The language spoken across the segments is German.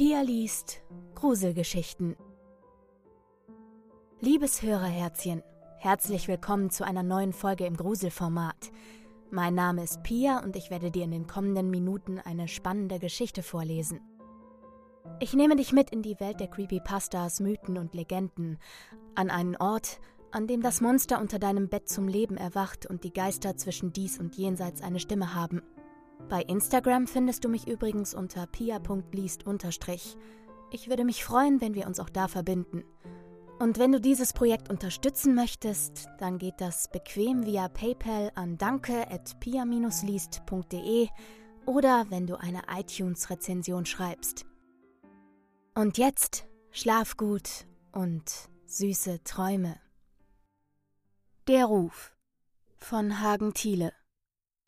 Pia liest Gruselgeschichten. Liebes Hörerherzchen, herzlich willkommen zu einer neuen Folge im Gruselformat. Mein Name ist Pia und ich werde dir in den kommenden Minuten eine spannende Geschichte vorlesen. Ich nehme dich mit in die Welt der Creepypastas, Mythen und Legenden, an einen Ort, an dem das Monster unter deinem Bett zum Leben erwacht und die Geister zwischen dies und jenseits eine Stimme haben. Bei Instagram findest du mich übrigens unter pia.liest. Ich würde mich freuen, wenn wir uns auch da verbinden. Und wenn du dieses Projekt unterstützen möchtest, dann geht das bequem via PayPal an danke@pia-liest.de oder wenn du eine iTunes-Rezension schreibst. Und jetzt schlaf gut und süße Träume. Der Ruf von Hagen Thiele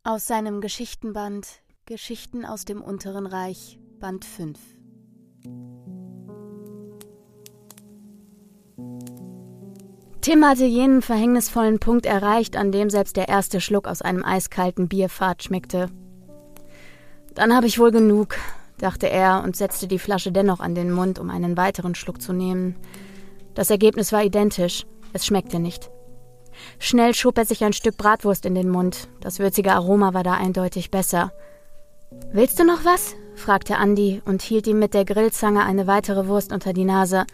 aus seinem Geschichtenband Geschichten aus dem Unteren Reich, Band 5. Tim hatte jenen verhängnisvollen Punkt erreicht, an dem selbst der erste Schluck aus einem eiskalten Bier fad schmeckte. Dann habe ich wohl genug, dachte er und setzte die Flasche dennoch an den Mund, um einen weiteren Schluck zu nehmen. Das Ergebnis war identisch, es schmeckte nicht. Schnell schob er sich ein Stück Bratwurst in den Mund, das würzige Aroma war da eindeutig besser. Willst du noch was? fragte Andy und hielt ihm mit der Grillzange eine weitere Wurst unter die Nase.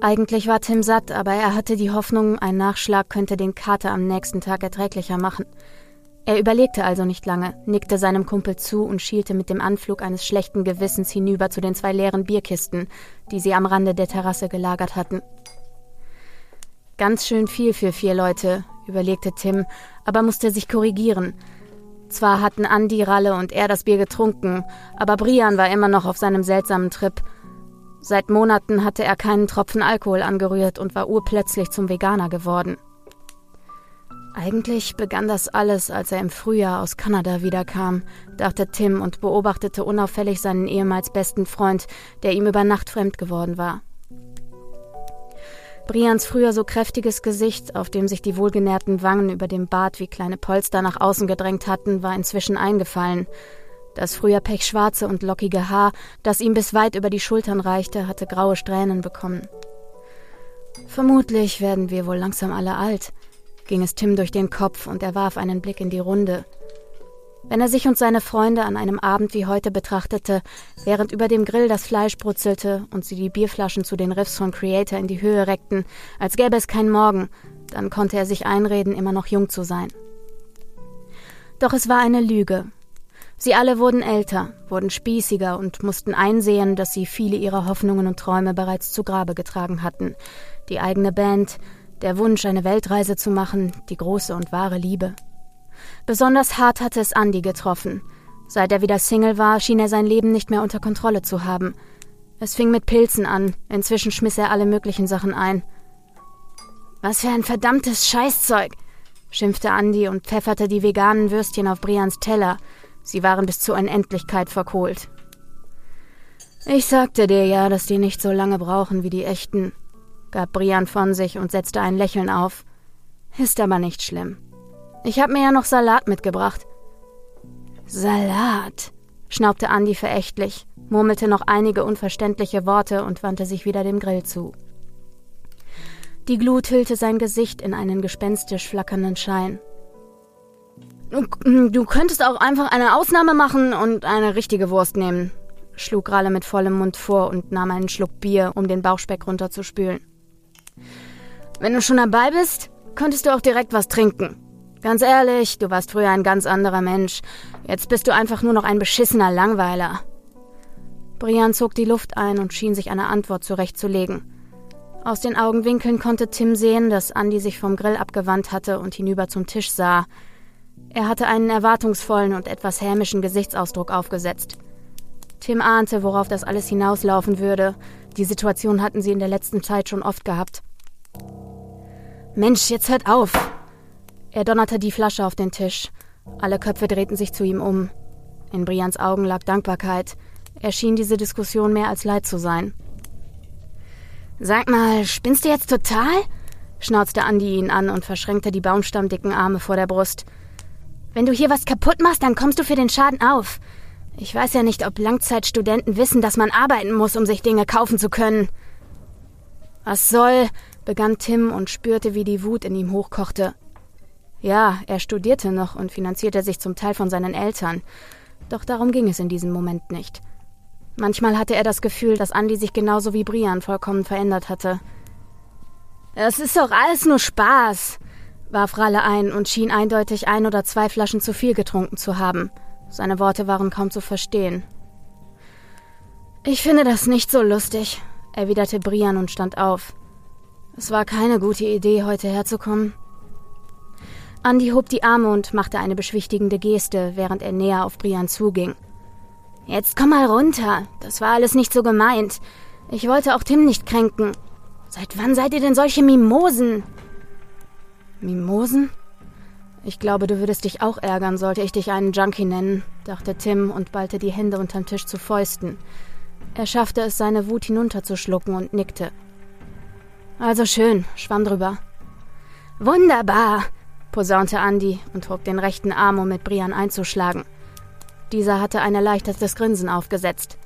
Eigentlich war Tim satt, aber er hatte die Hoffnung, ein Nachschlag könnte den Kater am nächsten Tag erträglicher machen. Er überlegte also nicht lange, nickte seinem Kumpel zu und schielte mit dem Anflug eines schlechten Gewissens hinüber zu den zwei leeren Bierkisten, die sie am Rande der Terrasse gelagert hatten. Ganz schön viel für vier Leute, überlegte Tim, aber musste sich korrigieren. Zwar hatten Andi, Ralle und er das Bier getrunken, aber Brian war immer noch auf seinem seltsamen Trip Seit Monaten hatte er keinen Tropfen Alkohol angerührt und war urplötzlich zum Veganer geworden. Eigentlich begann das alles, als er im Frühjahr aus Kanada wiederkam, dachte Tim und beobachtete unauffällig seinen ehemals besten Freund, der ihm über Nacht fremd geworden war. Brians früher so kräftiges Gesicht, auf dem sich die wohlgenährten Wangen über dem Bart wie kleine Polster nach außen gedrängt hatten, war inzwischen eingefallen, das früher pechschwarze und lockige Haar, das ihm bis weit über die Schultern reichte, hatte graue Strähnen bekommen. Vermutlich werden wir wohl langsam alle alt, ging es Tim durch den Kopf und er warf einen Blick in die Runde. Wenn er sich und seine Freunde an einem Abend wie heute betrachtete, während über dem Grill das Fleisch brutzelte und sie die Bierflaschen zu den Riffs von Creator in die Höhe reckten, als gäbe es keinen Morgen, dann konnte er sich einreden, immer noch jung zu sein. Doch es war eine Lüge, Sie alle wurden älter, wurden spießiger und mussten einsehen, dass sie viele ihrer Hoffnungen und Träume bereits zu Grabe getragen hatten. Die eigene Band, der Wunsch, eine Weltreise zu machen, die große und wahre Liebe. Besonders hart hatte es Andy getroffen. Seit er wieder Single war, schien er sein Leben nicht mehr unter Kontrolle zu haben. Es fing mit Pilzen an, inzwischen schmiss er alle möglichen Sachen ein. Was für ein verdammtes Scheißzeug, schimpfte Andy und pfefferte die veganen Würstchen auf Brians Teller. Sie waren bis zur Unendlichkeit verkohlt. Ich sagte dir ja, dass die nicht so lange brauchen wie die echten, gab Brian von sich und setzte ein Lächeln auf. Ist aber nicht schlimm. Ich hab mir ja noch Salat mitgebracht. Salat, schnaubte Andi verächtlich, murmelte noch einige unverständliche Worte und wandte sich wieder dem Grill zu. Die Glut hüllte sein Gesicht in einen gespenstisch flackernden Schein. Du könntest auch einfach eine Ausnahme machen und eine richtige Wurst nehmen, schlug Ralle mit vollem Mund vor und nahm einen Schluck Bier, um den Bauchspeck runterzuspülen. Wenn du schon dabei bist, könntest du auch direkt was trinken. Ganz ehrlich, du warst früher ein ganz anderer Mensch. Jetzt bist du einfach nur noch ein beschissener Langweiler. Brian zog die Luft ein und schien sich eine Antwort zurechtzulegen. Aus den Augenwinkeln konnte Tim sehen, dass Andy sich vom Grill abgewandt hatte und hinüber zum Tisch sah, er hatte einen erwartungsvollen und etwas hämischen Gesichtsausdruck aufgesetzt. Tim ahnte, worauf das alles hinauslaufen würde. Die Situation hatten sie in der letzten Zeit schon oft gehabt. Mensch, jetzt hört auf! Er donnerte die Flasche auf den Tisch. Alle Köpfe drehten sich zu ihm um. In Brians Augen lag Dankbarkeit. Er schien diese Diskussion mehr als leid zu sein. Sag mal, spinnst du jetzt total? schnauzte Andi ihn an und verschränkte die baumstammdicken Arme vor der Brust. Wenn du hier was kaputt machst, dann kommst du für den Schaden auf. Ich weiß ja nicht, ob Langzeitstudenten wissen, dass man arbeiten muss, um sich Dinge kaufen zu können. Was soll? begann Tim und spürte, wie die Wut in ihm hochkochte. Ja, er studierte noch und finanzierte sich zum Teil von seinen Eltern. Doch darum ging es in diesem Moment nicht. Manchmal hatte er das Gefühl, dass Andy sich genauso wie Brian vollkommen verändert hatte. Es ist doch alles nur Spaß, warf Ralle ein und schien eindeutig ein oder zwei Flaschen zu viel getrunken zu haben. Seine Worte waren kaum zu verstehen. Ich finde das nicht so lustig, erwiderte Brian und stand auf. Es war keine gute Idee, heute herzukommen. Andy hob die Arme und machte eine beschwichtigende Geste, während er näher auf Brian zuging. Jetzt komm mal runter. Das war alles nicht so gemeint. Ich wollte auch Tim nicht kränken. Seit wann seid ihr denn solche Mimosen? Mimosen? Ich glaube, du würdest dich auch ärgern, sollte ich dich einen Junkie nennen, dachte Tim und ballte die Hände unterm Tisch zu Fäusten. Er schaffte es, seine Wut hinunterzuschlucken und nickte. Also schön, schwamm drüber. Wunderbar, posaunte Andy und hob den rechten Arm, um mit Brian einzuschlagen. Dieser hatte ein erleichtertes Grinsen aufgesetzt.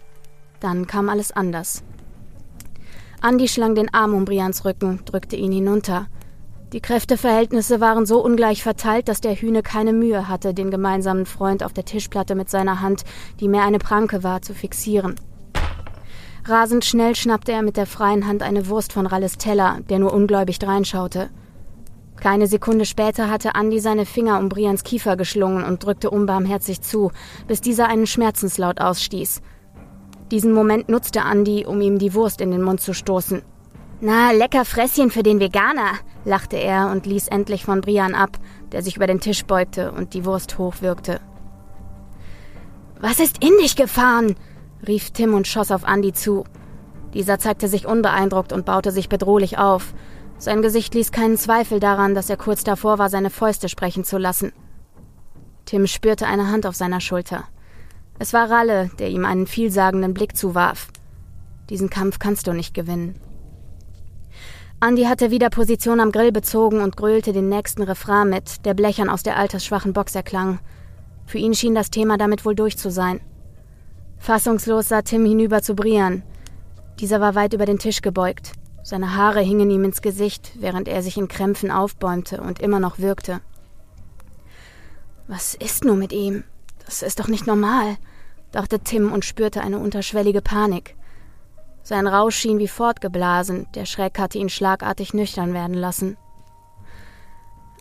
Dann kam alles anders. Andy schlang den Arm um Brians Rücken, drückte ihn hinunter. Die Kräfteverhältnisse waren so ungleich verteilt, dass der Hühne keine Mühe hatte, den gemeinsamen Freund auf der Tischplatte mit seiner Hand, die mehr eine Pranke war, zu fixieren. Rasend schnell schnappte er mit der freien Hand eine Wurst von Ralles Teller, der nur ungläubig dreinschaute. Keine Sekunde später hatte Andy seine Finger um Brians Kiefer geschlungen und drückte unbarmherzig zu, bis dieser einen Schmerzenslaut ausstieß. Diesen Moment nutzte Andy, um ihm die Wurst in den Mund zu stoßen. Na, lecker Fresschen für den Veganer, lachte er und ließ endlich von Brian ab, der sich über den Tisch beugte und die Wurst hochwirkte. Was ist in dich gefahren? rief Tim und schoss auf Andy zu. Dieser zeigte sich unbeeindruckt und baute sich bedrohlich auf. Sein Gesicht ließ keinen Zweifel daran, dass er kurz davor war, seine Fäuste sprechen zu lassen. Tim spürte eine Hand auf seiner Schulter. Es war Ralle, der ihm einen vielsagenden Blick zuwarf. Diesen Kampf kannst du nicht gewinnen. Andy hatte wieder Position am Grill bezogen und grölte den nächsten Refrain mit, der blechern aus der altersschwachen Box erklang. Für ihn schien das Thema damit wohl durch zu sein. Fassungslos sah Tim hinüber zu Brian. Dieser war weit über den Tisch gebeugt. Seine Haare hingen ihm ins Gesicht, während er sich in Krämpfen aufbäumte und immer noch wirkte. Was ist nur mit ihm? Das ist doch nicht normal, dachte Tim und spürte eine unterschwellige Panik. Sein Rausch schien wie fortgeblasen, der Schreck hatte ihn schlagartig nüchtern werden lassen.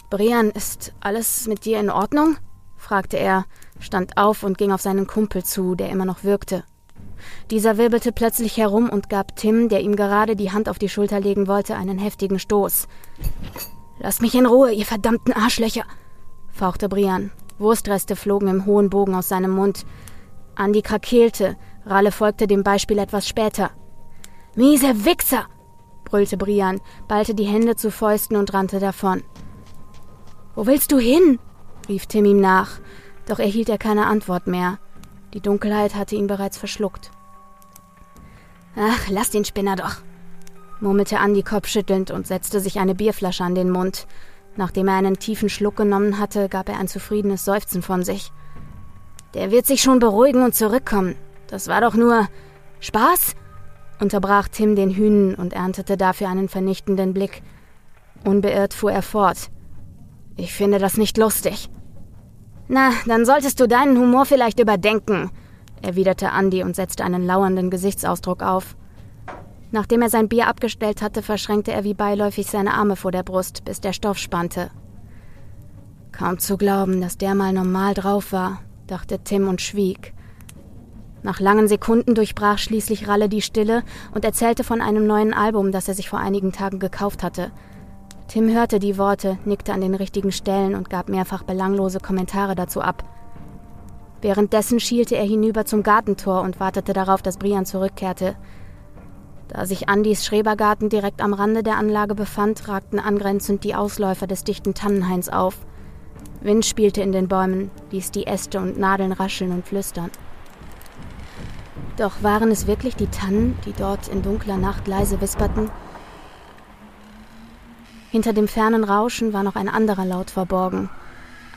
Brian, ist alles mit dir in Ordnung? fragte er, stand auf und ging auf seinen Kumpel zu, der immer noch wirkte. Dieser wirbelte plötzlich herum und gab Tim, der ihm gerade die Hand auf die Schulter legen wollte, einen heftigen Stoß. Lasst mich in Ruhe, ihr verdammten Arschlöcher, fauchte Brian. Wurstreste flogen im hohen Bogen aus seinem Mund. Andi krakeelte, Ralle folgte dem Beispiel etwas später. Miese Wichser! brüllte Brian, ballte die Hände zu Fäusten und rannte davon. Wo willst du hin? rief Tim ihm nach, doch erhielt er keine Antwort mehr. Die Dunkelheit hatte ihn bereits verschluckt. Ach, lass den Spinner doch, murmelte Andi kopfschüttelnd und setzte sich eine Bierflasche an den Mund. Nachdem er einen tiefen Schluck genommen hatte, gab er ein zufriedenes Seufzen von sich. Der wird sich schon beruhigen und zurückkommen. Das war doch nur Spaß? unterbrach Tim den Hühnen und erntete dafür einen vernichtenden Blick. Unbeirrt fuhr er fort. Ich finde das nicht lustig. Na, dann solltest du deinen Humor vielleicht überdenken, erwiderte Andy und setzte einen lauernden Gesichtsausdruck auf. Nachdem er sein Bier abgestellt hatte, verschränkte er wie beiläufig seine Arme vor der Brust, bis der Stoff spannte. Kaum zu glauben, dass der mal normal drauf war, dachte Tim und schwieg. Nach langen Sekunden durchbrach schließlich Ralle die Stille und erzählte von einem neuen Album, das er sich vor einigen Tagen gekauft hatte. Tim hörte die Worte, nickte an den richtigen Stellen und gab mehrfach belanglose Kommentare dazu ab. Währenddessen schielte er hinüber zum Gartentor und wartete darauf, dass Brian zurückkehrte. Da sich Andys Schrebergarten direkt am Rande der Anlage befand, ragten angrenzend die Ausläufer des dichten Tannenhains auf. Wind spielte in den Bäumen, ließ die Äste und Nadeln rascheln und flüstern. Doch waren es wirklich die Tannen, die dort in dunkler Nacht leise wisperten? Hinter dem fernen Rauschen war noch ein anderer Laut verborgen.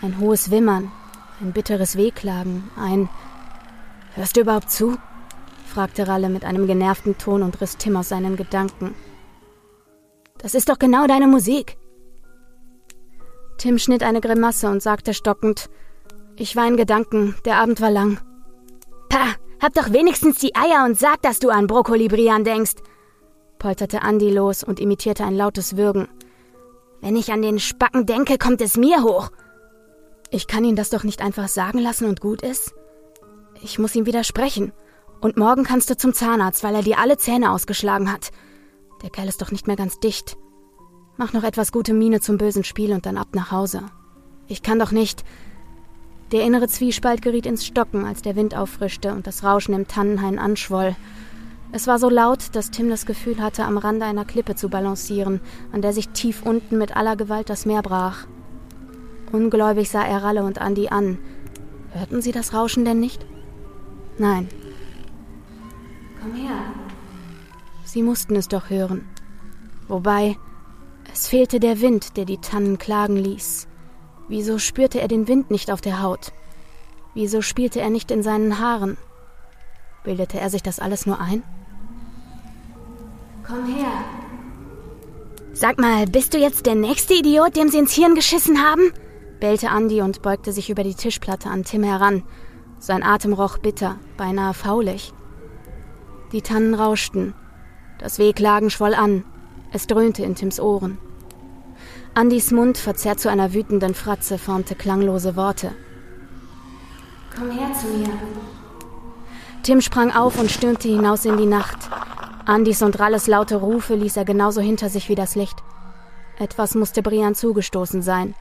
Ein hohes Wimmern, ein bitteres Wehklagen, ein Hörst du überhaupt zu? fragte Ralle mit einem genervten Ton und riss Tim aus seinen Gedanken. Das ist doch genau deine Musik. Tim schnitt eine Grimasse und sagte stockend, ich war in Gedanken, der Abend war lang. Pah, hab doch wenigstens die Eier und sag, dass du an Brokkoli-Brian denkst, polterte Andi los und imitierte ein lautes Würgen. Wenn ich an den Spacken denke, kommt es mir hoch. Ich kann ihn das doch nicht einfach sagen lassen und gut ist? Ich muss ihm widersprechen. Und morgen kannst du zum Zahnarzt, weil er dir alle Zähne ausgeschlagen hat. Der Kerl ist doch nicht mehr ganz dicht. Mach noch etwas gute Miene zum bösen Spiel und dann ab nach Hause. Ich kann doch nicht. Der innere Zwiespalt geriet ins Stocken, als der Wind auffrischte und das Rauschen im Tannenhain anschwoll. Es war so laut, dass Tim das Gefühl hatte, am Rande einer Klippe zu balancieren, an der sich tief unten mit aller Gewalt das Meer brach. Ungläubig sah er Ralle und Andi an. Hörten sie das Rauschen denn nicht? Nein. Komm her. Sie mussten es doch hören. Wobei, es fehlte der Wind, der die Tannen klagen ließ. Wieso spürte er den Wind nicht auf der Haut? Wieso spielte er nicht in seinen Haaren? Bildete er sich das alles nur ein? Komm her. Sag mal, bist du jetzt der nächste Idiot, dem sie ins Hirn geschissen haben? Bellte Andi und beugte sich über die Tischplatte an Tim heran. Sein Atem roch bitter, beinahe faulig. Die Tannen rauschten. Das Wehklagen schwoll an. Es dröhnte in Tims Ohren. Andis Mund, verzerrt zu einer wütenden Fratze, formte klanglose Worte. Komm her zu mir. Tim sprang auf und stürmte hinaus in die Nacht. Andis und Ralles laute Rufe ließ er genauso hinter sich wie das Licht. Etwas musste Brian zugestoßen sein.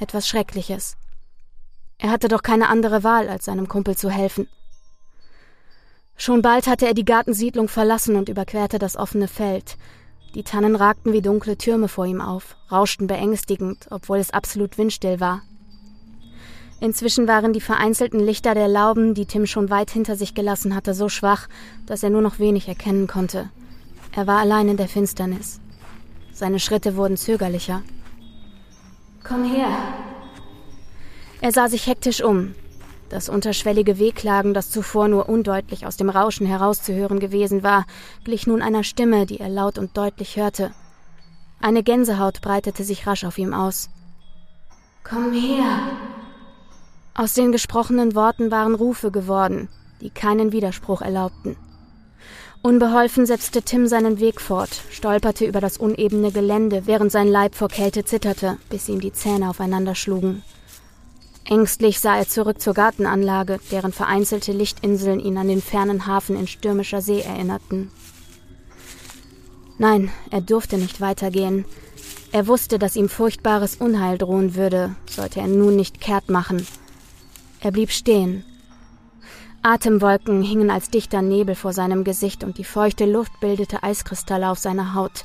Etwas Schreckliches. Er hatte doch keine andere Wahl, als seinem Kumpel zu helfen. Schon bald hatte er die Gartensiedlung verlassen und überquerte das offene Feld. Die Tannen ragten wie dunkle Türme vor ihm auf, rauschten beängstigend, obwohl es absolut windstill war. Inzwischen waren die vereinzelten Lichter der Lauben, die Tim schon weit hinter sich gelassen hatte, so schwach, dass er nur noch wenig erkennen konnte. Er war allein in der Finsternis. Seine Schritte wurden zögerlicher. Komm her. Er sah sich hektisch um. Das unterschwellige Wehklagen, das zuvor nur undeutlich aus dem Rauschen herauszuhören gewesen war, glich nun einer Stimme, die er laut und deutlich hörte. Eine Gänsehaut breitete sich rasch auf ihm aus. Komm her. Aus den gesprochenen Worten waren Rufe geworden, die keinen Widerspruch erlaubten. Unbeholfen setzte Tim seinen Weg fort, stolperte über das unebene Gelände, während sein Leib vor Kälte zitterte, bis ihm die Zähne aufeinander schlugen. Ängstlich sah er zurück zur Gartenanlage, deren vereinzelte Lichtinseln ihn an den fernen Hafen in stürmischer See erinnerten. Nein, er durfte nicht weitergehen. Er wusste, dass ihm furchtbares Unheil drohen würde, sollte er nun nicht kehrt machen. Er blieb stehen, Atemwolken hingen als dichter Nebel vor seinem Gesicht und die feuchte Luft bildete Eiskristalle auf seiner Haut.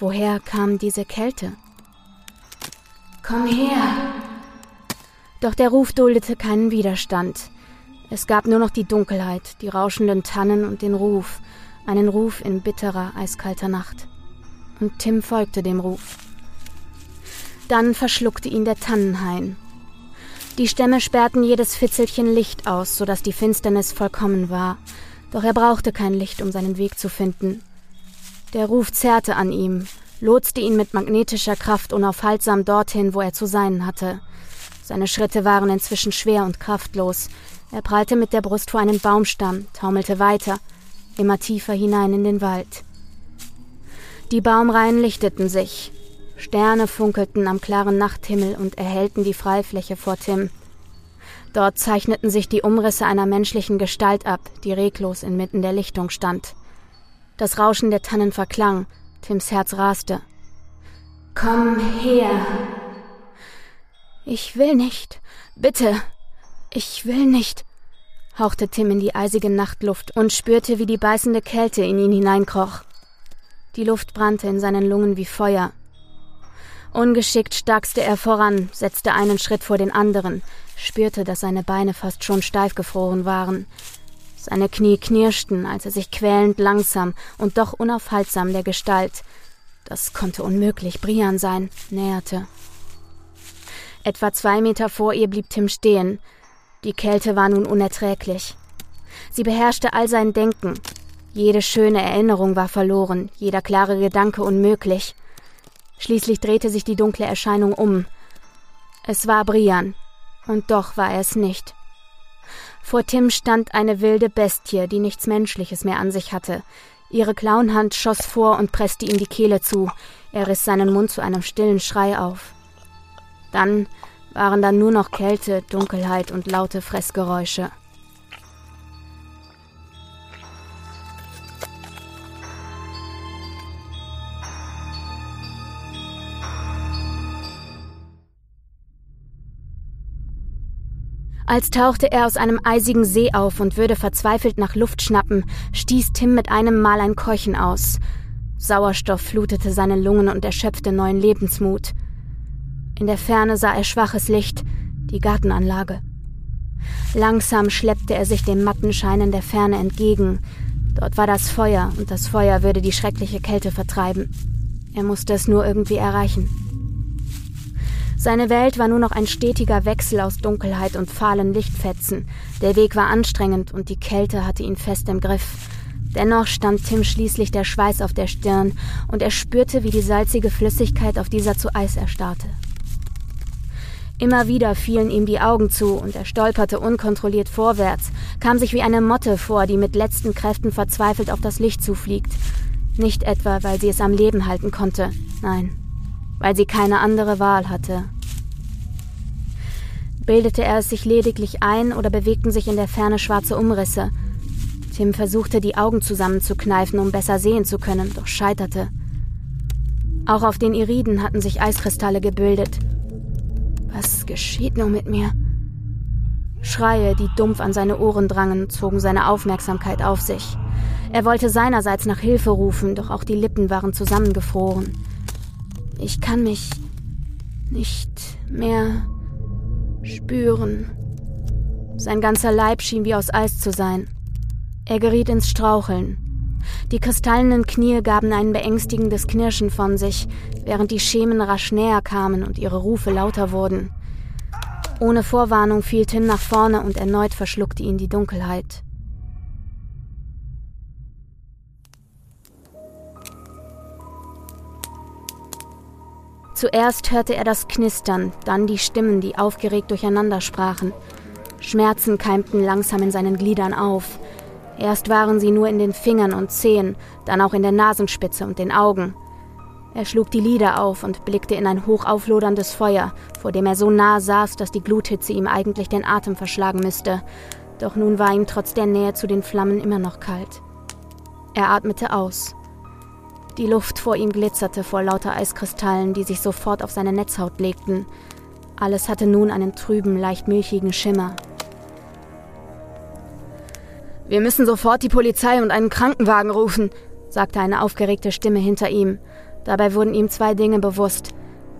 Woher kam diese Kälte? Komm her! Doch der Ruf duldete keinen Widerstand. Es gab nur noch die Dunkelheit, die rauschenden Tannen und den Ruf, einen Ruf in bitterer, eiskalter Nacht. Und Tim folgte dem Ruf. Dann verschluckte ihn der Tannenhain, die Stämme sperrten jedes Fitzelchen Licht aus, so dass die Finsternis vollkommen war. Doch er brauchte kein Licht, um seinen Weg zu finden. Der Ruf zerrte an ihm, lotste ihn mit magnetischer Kraft unaufhaltsam dorthin, wo er zu sein hatte. Seine Schritte waren inzwischen schwer und kraftlos. Er prallte mit der Brust vor einen Baumstamm, taumelte weiter, immer tiefer hinein in den Wald. Die Baumreihen lichteten sich, Sterne funkelten am klaren Nachthimmel und erhellten die Freifläche vor Tim. Dort zeichneten sich die Umrisse einer menschlichen Gestalt ab, die reglos inmitten der Lichtung stand. Das Rauschen der Tannen verklang, Tims Herz raste. Komm her. Ich will nicht. Bitte. Ich will nicht, hauchte Tim in die eisige Nachtluft und spürte, wie die beißende Kälte in ihn hineinkroch. Die Luft brannte in seinen Lungen wie Feuer, Ungeschickt starkste er voran, setzte einen Schritt vor den anderen, spürte, dass seine Beine fast schon steif gefroren waren. Seine Knie knirschten, als er sich quälend langsam und doch unaufhaltsam der Gestalt, das konnte unmöglich Brian sein, näherte. Etwa zwei Meter vor ihr blieb Tim stehen. Die Kälte war nun unerträglich. Sie beherrschte all sein Denken. Jede schöne Erinnerung war verloren, jeder klare Gedanke unmöglich. Schließlich drehte sich die dunkle Erscheinung um. Es war Brian, und doch war er es nicht. Vor Tim stand eine wilde Bestie, die nichts Menschliches mehr an sich hatte. Ihre Klauenhand schoss vor und presste ihm die Kehle zu. Er riss seinen Mund zu einem stillen Schrei auf. Dann waren da nur noch Kälte, Dunkelheit und laute Fressgeräusche. Als tauchte er aus einem eisigen See auf und würde verzweifelt nach Luft schnappen, stieß Tim mit einem Mal ein Keuchen aus. Sauerstoff flutete seine Lungen und erschöpfte neuen Lebensmut. In der Ferne sah er schwaches Licht, die Gartenanlage. Langsam schleppte er sich dem matten Schein in der Ferne entgegen. Dort war das Feuer, und das Feuer würde die schreckliche Kälte vertreiben. Er musste es nur irgendwie erreichen. Seine Welt war nur noch ein stetiger Wechsel aus Dunkelheit und fahlen Lichtfetzen. Der Weg war anstrengend und die Kälte hatte ihn fest im Griff. Dennoch stand Tim schließlich der Schweiß auf der Stirn und er spürte, wie die salzige Flüssigkeit auf dieser zu Eis erstarrte. Immer wieder fielen ihm die Augen zu und er stolperte unkontrolliert vorwärts, kam sich wie eine Motte vor, die mit letzten Kräften verzweifelt auf das Licht zufliegt. Nicht etwa, weil sie es am Leben halten konnte, nein, weil sie keine andere Wahl hatte. Bildete er es sich lediglich ein oder bewegten sich in der Ferne schwarze Umrisse? Tim versuchte, die Augen zusammenzukneifen, um besser sehen zu können, doch scheiterte. Auch auf den Iriden hatten sich Eiskristalle gebildet. Was geschieht nun mit mir? Schreie, die dumpf an seine Ohren drangen, zogen seine Aufmerksamkeit auf sich. Er wollte seinerseits nach Hilfe rufen, doch auch die Lippen waren zusammengefroren. Ich kann mich nicht mehr spüren. Sein ganzer Leib schien wie aus Eis zu sein. Er geriet ins Straucheln. Die kristallenen Knie gaben ein beängstigendes Knirschen von sich, während die Schemen rasch näher kamen und ihre Rufe lauter wurden. Ohne Vorwarnung fiel Tim nach vorne und erneut verschluckte ihn die Dunkelheit. Zuerst hörte er das Knistern, dann die Stimmen, die aufgeregt durcheinander sprachen. Schmerzen keimten langsam in seinen Gliedern auf. Erst waren sie nur in den Fingern und Zehen, dann auch in der Nasenspitze und den Augen. Er schlug die Lider auf und blickte in ein hochaufloderndes Feuer, vor dem er so nah saß, dass die Gluthitze ihm eigentlich den Atem verschlagen müsste. Doch nun war ihm trotz der Nähe zu den Flammen immer noch kalt. Er atmete aus. Die Luft vor ihm glitzerte vor lauter Eiskristallen, die sich sofort auf seine Netzhaut legten. Alles hatte nun einen trüben, leicht milchigen Schimmer. Wir müssen sofort die Polizei und einen Krankenwagen rufen, sagte eine aufgeregte Stimme hinter ihm. Dabei wurden ihm zwei Dinge bewusst.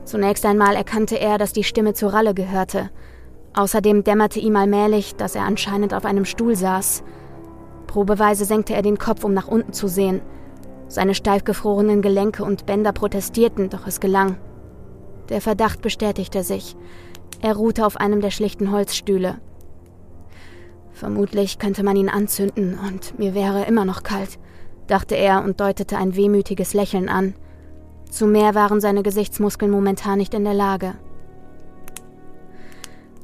Zunächst einmal erkannte er, dass die Stimme zu Ralle gehörte. Außerdem dämmerte ihm allmählich, dass er anscheinend auf einem Stuhl saß. Probeweise senkte er den Kopf, um nach unten zu sehen. Seine steif gefrorenen Gelenke und Bänder protestierten, doch es gelang. Der Verdacht bestätigte sich. Er ruhte auf einem der schlichten Holzstühle. Vermutlich könnte man ihn anzünden und mir wäre immer noch kalt, dachte er und deutete ein wehmütiges Lächeln an. Zu mehr waren seine Gesichtsmuskeln momentan nicht in der Lage.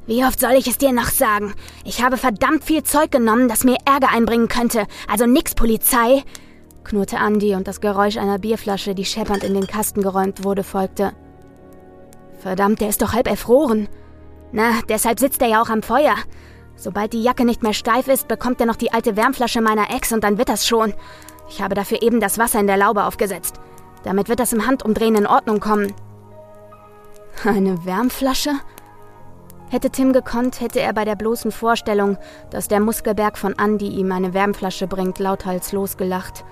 Wie oft soll ich es dir noch sagen? Ich habe verdammt viel Zeug genommen, das mir Ärger einbringen könnte. Also nix Polizei knurrte Andy und das Geräusch einer Bierflasche, die scheppernd in den Kasten geräumt wurde, folgte. Verdammt, der ist doch halb erfroren. Na, deshalb sitzt er ja auch am Feuer. Sobald die Jacke nicht mehr steif ist, bekommt er noch die alte Wärmflasche meiner Ex und dann wird das schon. Ich habe dafür eben das Wasser in der Laube aufgesetzt. Damit wird das im Handumdrehen in Ordnung kommen. Eine Wärmflasche? Hätte Tim gekonnt, hätte er bei der bloßen Vorstellung, dass der Muskelberg von Andy ihm eine Wärmflasche bringt, lauthals losgelacht.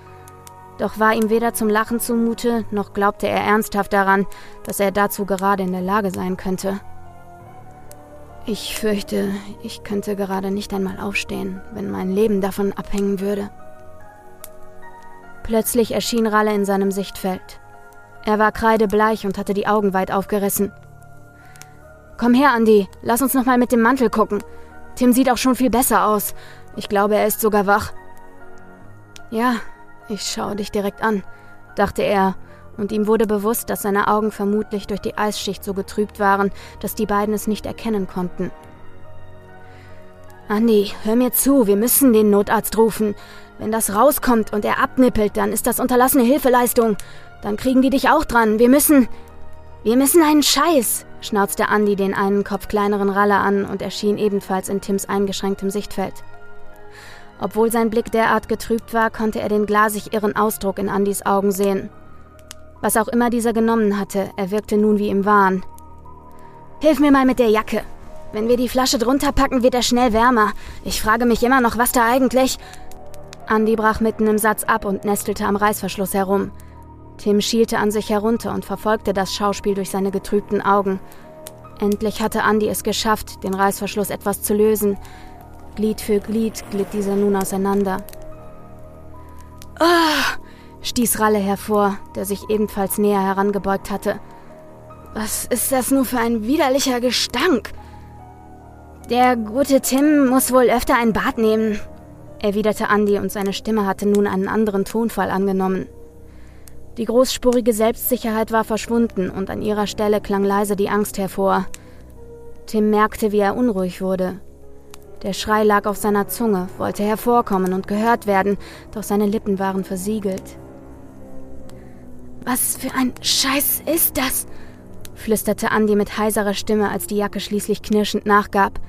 Doch war ihm weder zum Lachen zumute, noch glaubte er ernsthaft daran, dass er dazu gerade in der Lage sein könnte. Ich fürchte, ich könnte gerade nicht einmal aufstehen, wenn mein Leben davon abhängen würde. Plötzlich erschien Ralle in seinem Sichtfeld. Er war kreidebleich und hatte die Augen weit aufgerissen. Komm her, Andy, lass uns noch mal mit dem Mantel gucken. Tim sieht auch schon viel besser aus. Ich glaube, er ist sogar wach. Ja, ich schaue dich direkt an, dachte er, und ihm wurde bewusst, dass seine Augen vermutlich durch die Eisschicht so getrübt waren, dass die beiden es nicht erkennen konnten. Andi, hör mir zu, wir müssen den Notarzt rufen. Wenn das rauskommt und er abnippelt, dann ist das unterlassene Hilfeleistung. Dann kriegen die dich auch dran. Wir müssen. Wir müssen einen Scheiß, schnauzte Andi den einen Kopf kleineren Ralle an und erschien ebenfalls in Tims eingeschränktem Sichtfeld. Obwohl sein Blick derart getrübt war, konnte er den glasig irren Ausdruck in Andys Augen sehen. Was auch immer dieser genommen hatte, er wirkte nun wie im Wahn. Hilf mir mal mit der Jacke. Wenn wir die Flasche drunter packen, wird er schnell wärmer. Ich frage mich immer noch, was da eigentlich. Andy brach mitten im Satz ab und nestelte am Reißverschluss herum. Tim schielte an sich herunter und verfolgte das Schauspiel durch seine getrübten Augen. Endlich hatte Andy es geschafft, den Reißverschluss etwas zu lösen. Glied für Glied glitt dieser nun auseinander. Ah! stieß Ralle hervor, der sich ebenfalls näher herangebeugt hatte. Was ist das nur für ein widerlicher Gestank? Der gute Tim muss wohl öfter ein Bad nehmen, erwiderte Andy und seine Stimme hatte nun einen anderen Tonfall angenommen. Die großspurige Selbstsicherheit war verschwunden und an ihrer Stelle klang leise die Angst hervor. Tim merkte, wie er unruhig wurde. Der Schrei lag auf seiner Zunge, wollte hervorkommen und gehört werden, doch seine Lippen waren versiegelt. Was für ein Scheiß ist das? flüsterte Andi mit heiserer Stimme, als die Jacke schließlich knirschend nachgab.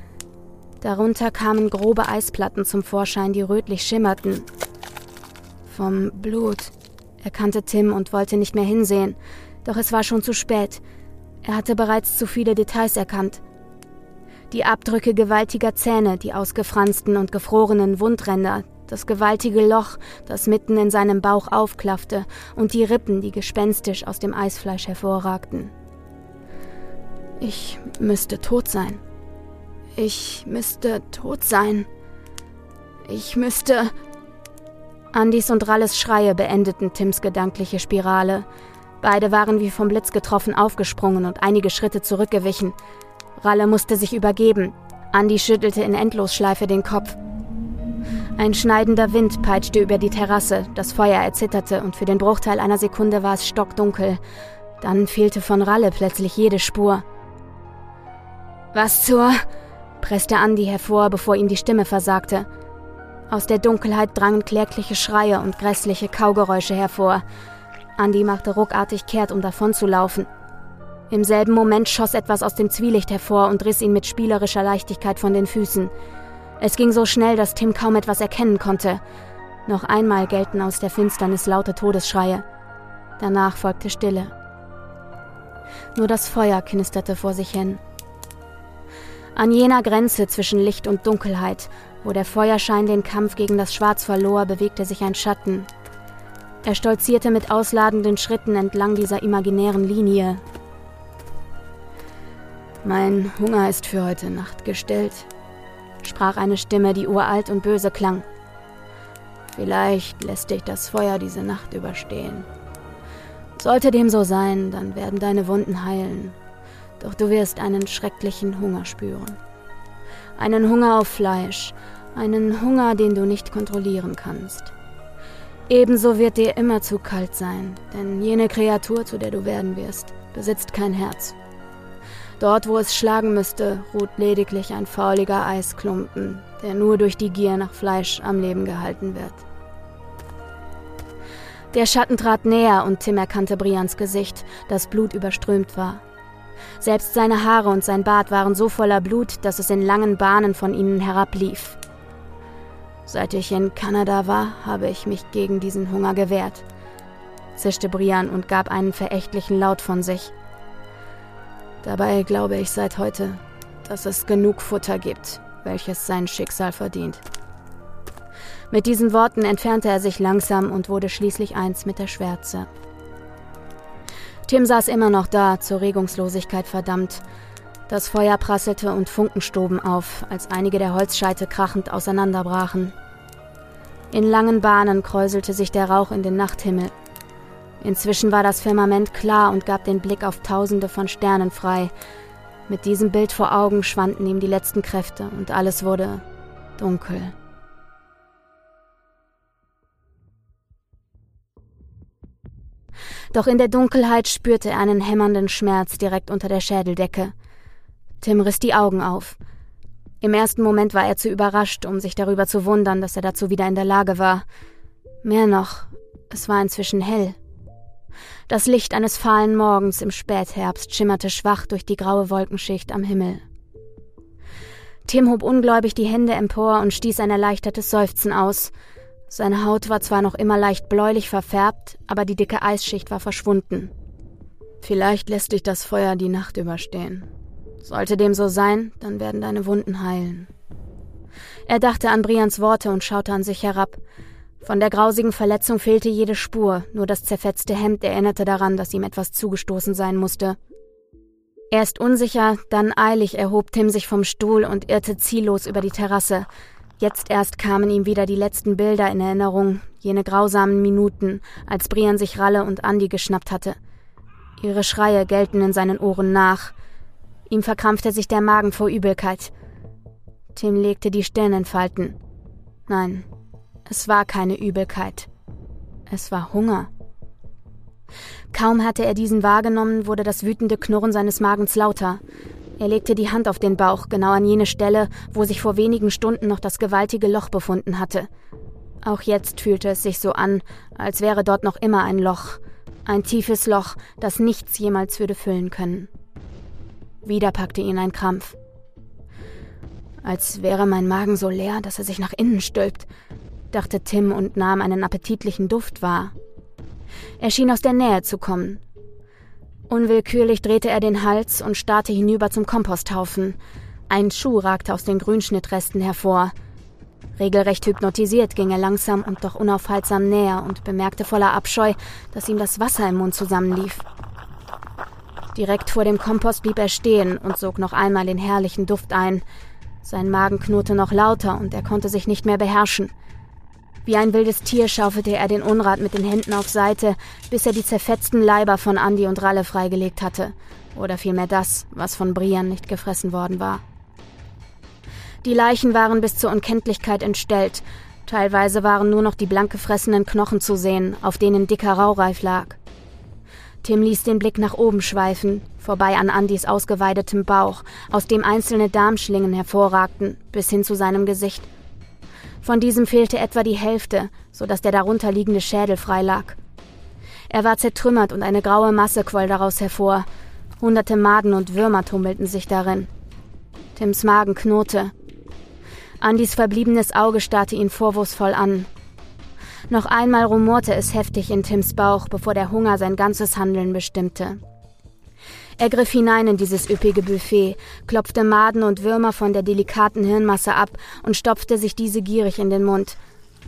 Darunter kamen grobe Eisplatten zum Vorschein, die rötlich schimmerten. Vom Blut, erkannte Tim und wollte nicht mehr hinsehen, doch es war schon zu spät. Er hatte bereits zu viele Details erkannt. Die Abdrücke gewaltiger Zähne, die ausgefransten und gefrorenen Wundränder, das gewaltige Loch, das mitten in seinem Bauch aufklaffte, und die Rippen, die gespenstisch aus dem Eisfleisch hervorragten. Ich müsste tot sein. Ich müsste tot sein. Ich müsste. Andys und Ralles Schreie beendeten Tims gedankliche Spirale. Beide waren wie vom Blitz getroffen aufgesprungen und einige Schritte zurückgewichen. Ralle musste sich übergeben. Andy schüttelte in Endlosschleife den Kopf. Ein schneidender Wind peitschte über die Terrasse, das Feuer erzitterte und für den Bruchteil einer Sekunde war es stockdunkel. Dann fehlte von Ralle plötzlich jede Spur. Was zur? presste Andy hervor, bevor ihm die Stimme versagte. Aus der Dunkelheit drangen klägliche Schreie und grässliche Kaugeräusche hervor. Andy machte ruckartig kehrt, um davonzulaufen. Im selben Moment schoss etwas aus dem Zwielicht hervor und riss ihn mit spielerischer Leichtigkeit von den Füßen. Es ging so schnell, dass Tim kaum etwas erkennen konnte. Noch einmal gellten aus der Finsternis laute Todesschreie. Danach folgte Stille. Nur das Feuer knisterte vor sich hin. An jener Grenze zwischen Licht und Dunkelheit, wo der Feuerschein den Kampf gegen das Schwarz verlor, bewegte sich ein Schatten. Er stolzierte mit ausladenden Schritten entlang dieser imaginären Linie. Mein Hunger ist für heute Nacht gestellt, sprach eine Stimme, die uralt und böse klang. Vielleicht lässt dich das Feuer diese Nacht überstehen. Sollte dem so sein, dann werden deine Wunden heilen. Doch du wirst einen schrecklichen Hunger spüren. Einen Hunger auf Fleisch, einen Hunger, den du nicht kontrollieren kannst. Ebenso wird dir immer zu kalt sein, denn jene Kreatur, zu der du werden wirst, besitzt kein Herz. Dort, wo es schlagen müsste, ruht lediglich ein fauliger Eisklumpen, der nur durch die Gier nach Fleisch am Leben gehalten wird. Der Schatten trat näher und Tim erkannte Brians Gesicht, das Blut überströmt war. Selbst seine Haare und sein Bart waren so voller Blut, dass es in langen Bahnen von ihnen herablief. Seit ich in Kanada war, habe ich mich gegen diesen Hunger gewehrt, zischte Brian und gab einen verächtlichen Laut von sich. Dabei glaube ich seit heute, dass es genug Futter gibt, welches sein Schicksal verdient. Mit diesen Worten entfernte er sich langsam und wurde schließlich eins mit der Schwärze. Tim saß immer noch da, zur Regungslosigkeit verdammt. Das Feuer prasselte und Funken stoben auf, als einige der Holzscheite krachend auseinanderbrachen. In langen Bahnen kräuselte sich der Rauch in den Nachthimmel, Inzwischen war das Firmament klar und gab den Blick auf tausende von Sternen frei. Mit diesem Bild vor Augen schwanden ihm die letzten Kräfte und alles wurde dunkel. Doch in der Dunkelheit spürte er einen hämmernden Schmerz direkt unter der Schädeldecke. Tim riss die Augen auf. Im ersten Moment war er zu überrascht, um sich darüber zu wundern, dass er dazu wieder in der Lage war. Mehr noch, es war inzwischen hell. Das Licht eines fahlen Morgens im Spätherbst schimmerte schwach durch die graue Wolkenschicht am Himmel. Tim hob ungläubig die Hände empor und stieß ein erleichtertes Seufzen aus. Seine Haut war zwar noch immer leicht bläulich verfärbt, aber die dicke Eisschicht war verschwunden. Vielleicht lässt dich das Feuer die Nacht überstehen. Sollte dem so sein, dann werden deine Wunden heilen. Er dachte an Brians Worte und schaute an sich herab. Von der grausigen Verletzung fehlte jede Spur, nur das zerfetzte Hemd erinnerte daran, dass ihm etwas zugestoßen sein musste. Erst unsicher, dann eilig erhob Tim sich vom Stuhl und irrte ziellos über die Terrasse. Jetzt erst kamen ihm wieder die letzten Bilder in Erinnerung, jene grausamen Minuten, als Brian sich Ralle und Andi geschnappt hatte. Ihre Schreie gellten in seinen Ohren nach. Ihm verkrampfte sich der Magen vor Übelkeit. Tim legte die Stirn in Falten. Nein, es war keine Übelkeit. Es war Hunger. Kaum hatte er diesen wahrgenommen, wurde das wütende Knurren seines Magens lauter. Er legte die Hand auf den Bauch, genau an jene Stelle, wo sich vor wenigen Stunden noch das gewaltige Loch befunden hatte. Auch jetzt fühlte es sich so an, als wäre dort noch immer ein Loch, ein tiefes Loch, das nichts jemals würde füllen können. Wieder packte ihn ein Krampf. Als wäre mein Magen so leer, dass er sich nach innen stülpt, dachte Tim und nahm einen appetitlichen Duft wahr. Er schien aus der Nähe zu kommen. Unwillkürlich drehte er den Hals und starrte hinüber zum Komposthaufen. Ein Schuh ragte aus den Grünschnittresten hervor. Regelrecht hypnotisiert ging er langsam und doch unaufhaltsam näher und bemerkte voller Abscheu, dass ihm das Wasser im Mund zusammenlief. Direkt vor dem Kompost blieb er stehen und sog noch einmal den herrlichen Duft ein. Sein Magen knurrte noch lauter und er konnte sich nicht mehr beherrschen. Wie ein wildes Tier schaufelte er den Unrat mit den Händen auf Seite, bis er die zerfetzten Leiber von Andi und Ralle freigelegt hatte. Oder vielmehr das, was von Brian nicht gefressen worden war. Die Leichen waren bis zur Unkenntlichkeit entstellt. Teilweise waren nur noch die blank gefressenen Knochen zu sehen, auf denen dicker Raureif lag. Tim ließ den Blick nach oben schweifen, vorbei an Andys ausgeweidetem Bauch, aus dem einzelne Darmschlingen hervorragten, bis hin zu seinem Gesicht. Von diesem fehlte etwa die Hälfte, so dass der darunter liegende Schädel frei lag. Er war zertrümmert und eine graue Masse quoll daraus hervor. Hunderte Maden und Würmer tummelten sich darin. Tims Magen knurrte. Andys verbliebenes Auge starrte ihn vorwurfsvoll an, noch einmal rumorte es heftig in Tims Bauch, bevor der Hunger sein ganzes Handeln bestimmte. Er griff hinein in dieses üppige Buffet, klopfte Maden und Würmer von der delikaten Hirnmasse ab und stopfte sich diese gierig in den Mund.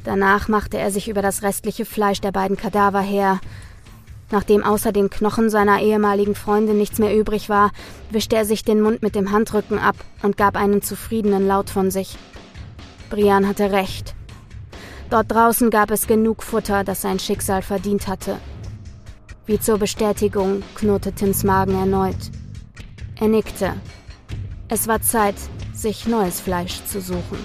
Danach machte er sich über das restliche Fleisch der beiden Kadaver her. Nachdem außer den Knochen seiner ehemaligen Freundin nichts mehr übrig war, wischte er sich den Mund mit dem Handrücken ab und gab einen zufriedenen Laut von sich. Brian hatte recht. Dort draußen gab es genug Futter, das sein Schicksal verdient hatte. Wie zur Bestätigung knurrte Tims Magen erneut. Er nickte. Es war Zeit, sich neues Fleisch zu suchen.